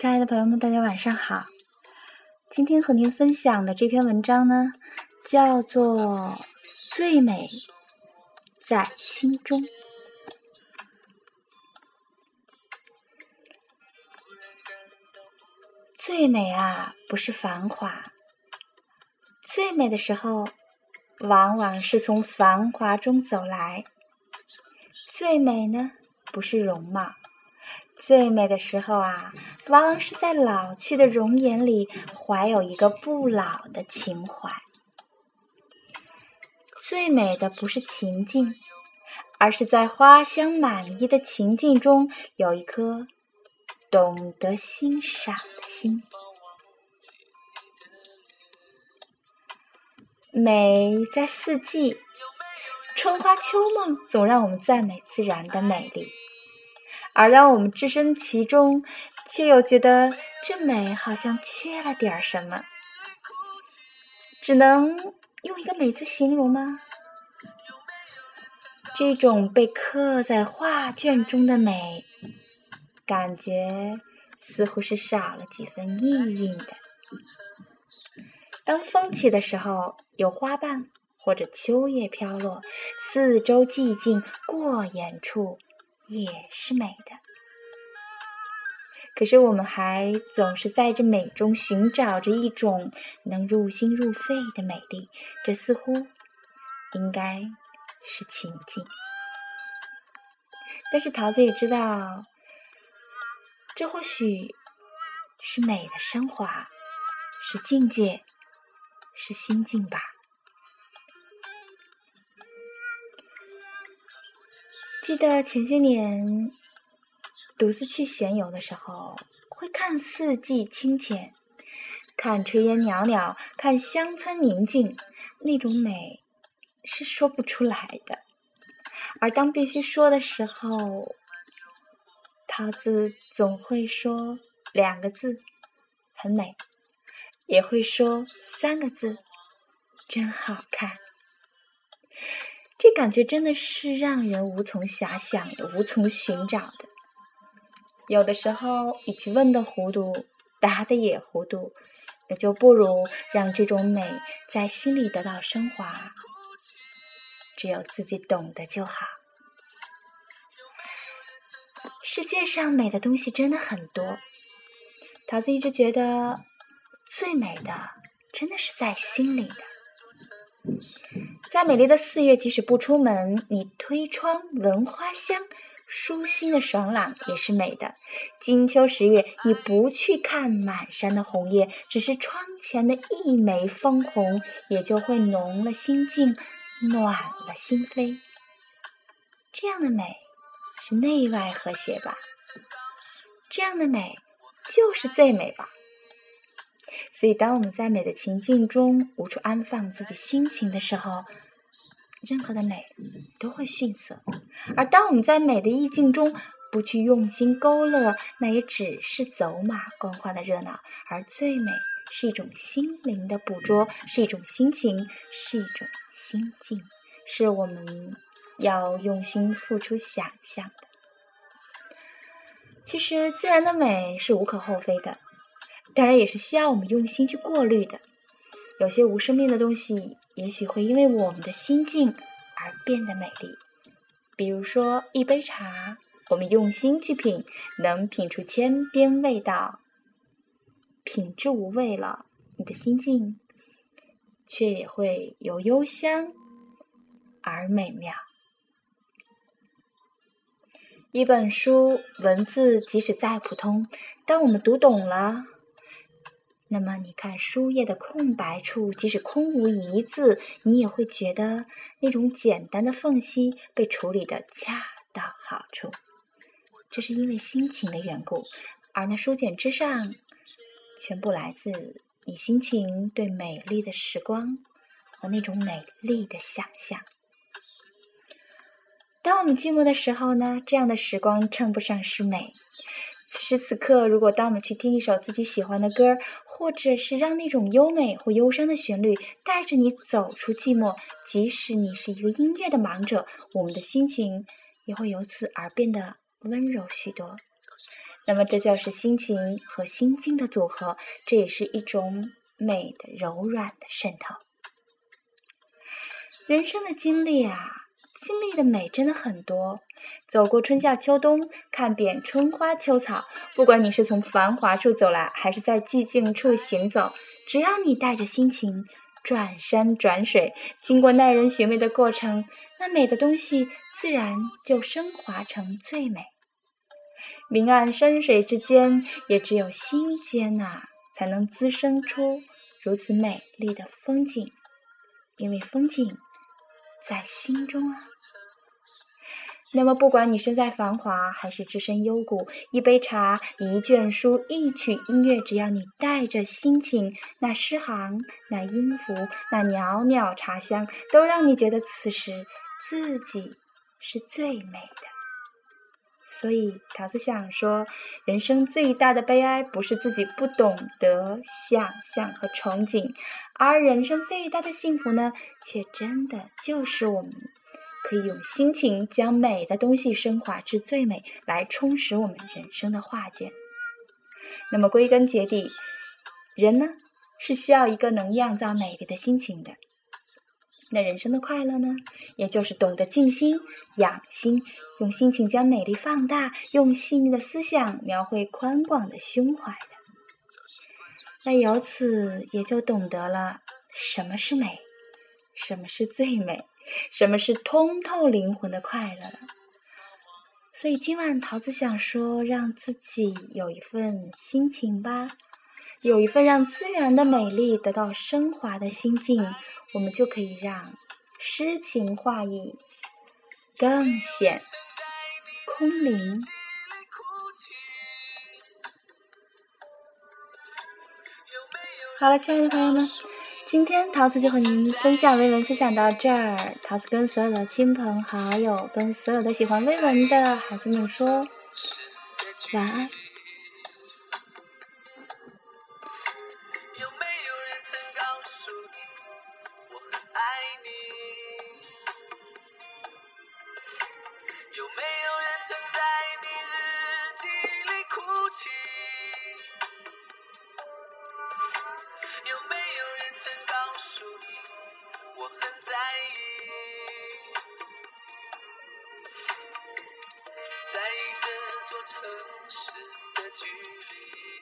亲爱的朋友们，大家晚上好。今天和您分享的这篇文章呢，叫做《最美在心中》。最美啊，不是繁华。最美的时候，往往是从繁华中走来。最美呢，不是容貌。最美的时候啊，往往是在老去的容颜里，怀有一个不老的情怀。最美的不是情境，而是在花香满溢的情境中，有一颗懂得欣赏的心。美在四季，春花秋梦总让我们赞美自然的美丽。而当我们置身其中，却又觉得这美好像缺了点什么，只能用一个“美”字形容吗？这种被刻在画卷中的美，感觉似乎是少了几分意蕴的。当风起的时候，有花瓣或者秋叶飘落，四周寂静，过眼处。也是美的，可是我们还总是在这美中寻找着一种能入心入肺的美丽，这似乎应该是情境。但是桃子也知道，这或许是美的升华，是境界，是心境吧。记得前些年独自去闲游的时候，会看四季清浅，看炊烟袅袅，看乡村宁静，那种美是说不出来的。而当必须说的时候，桃子总会说两个字“很美”，也会说三个字“真好看”。这感觉真的是让人无从遐想也，无从寻找的。有的时候，与其问的糊涂，答的也糊涂，那就不如让这种美在心里得到升华。只有自己懂得就好。世界上美的东西真的很多，桃子一直觉得最美的，真的是在心里的。在美丽的四月，即使不出门，你推窗闻花香，舒心的爽朗也是美的。金秋十月，你不去看满山的红叶，只是窗前的一枚枫红，也就会浓了心境，暖了心扉。这样的美是内外和谐吧？这样的美就是最美吧？所以，当我们在美的情境中无处安放自己心情的时候，任何的美都会逊色；而当我们在美的意境中不去用心勾勒，那也只是走马观花的热闹。而最美是一种心灵的捕捉，是一种心情，是一种心境，是我们要用心付出想象的。其实，自然的美是无可厚非的。当然也是需要我们用心去过滤的。有些无生命的东西，也许会因为我们的心境而变得美丽。比如说一杯茶，我们用心去品，能品出千边味道。品质无味了，你的心境却也会由幽香而美妙。一本书文字即使再普通，当我们读懂了。那么，你看书页的空白处，即使空无一字，你也会觉得那种简单的缝隙被处理的恰到好处。这是因为心情的缘故，而那书简之上，全部来自你心情对美丽的时光和那种美丽的想象。当我们寂寞的时候呢，这样的时光称不上是美。此时此刻，如果当我们去听一首自己喜欢的歌，或者是让那种优美或忧伤的旋律带着你走出寂寞，即使你是一个音乐的盲者，我们的心情也会由此而变得温柔许多。那么这就是心情和心境的组合，这也是一种美的柔软的渗透。人生的经历啊，经历的美真的很多。走过春夏秋冬，看遍春花秋草，不管你是从繁华处走来，还是在寂静处行走，只要你带着心情，转山转水，经过耐人寻味的过程，那美的东西自然就升华成最美。明暗山水之间，也只有心间呐，才能滋生出如此美丽的风景。因为风景在心中啊。那么，不管你身在繁华，还是置身幽谷，一杯茶、一卷书、一曲音乐，只要你带着心情，那诗行、那音符、那袅袅茶香，都让你觉得此时自己是最美的。所以，桃子想说，人生最大的悲哀不是自己不懂得想象和憧憬，而人生最大的幸福呢，却真的就是我们可以用心情将美的东西升华至最美，来充实我们人生的画卷。那么，归根结底，人呢是需要一个能酿造美丽的心情的。那人生的快乐呢，也就是懂得静心养心，用心情将美丽放大，用细腻的思想描绘宽广的胸怀的。那由此也就懂得了什么是美，什么是最美，什么是通透灵魂的快乐了。所以今晚桃子想说，让自己有一份心情吧。有一份让自然的美丽得到升华的心境，我们就可以让诗情画意更显空灵。好了，亲爱的朋友们，今天桃子就和您分享微文分享到这儿。桃子跟所有的亲朋好友，跟所有的喜欢微文的孩子们说晚安。有没有人曾告诉你我很在意？在意这座城市的距离。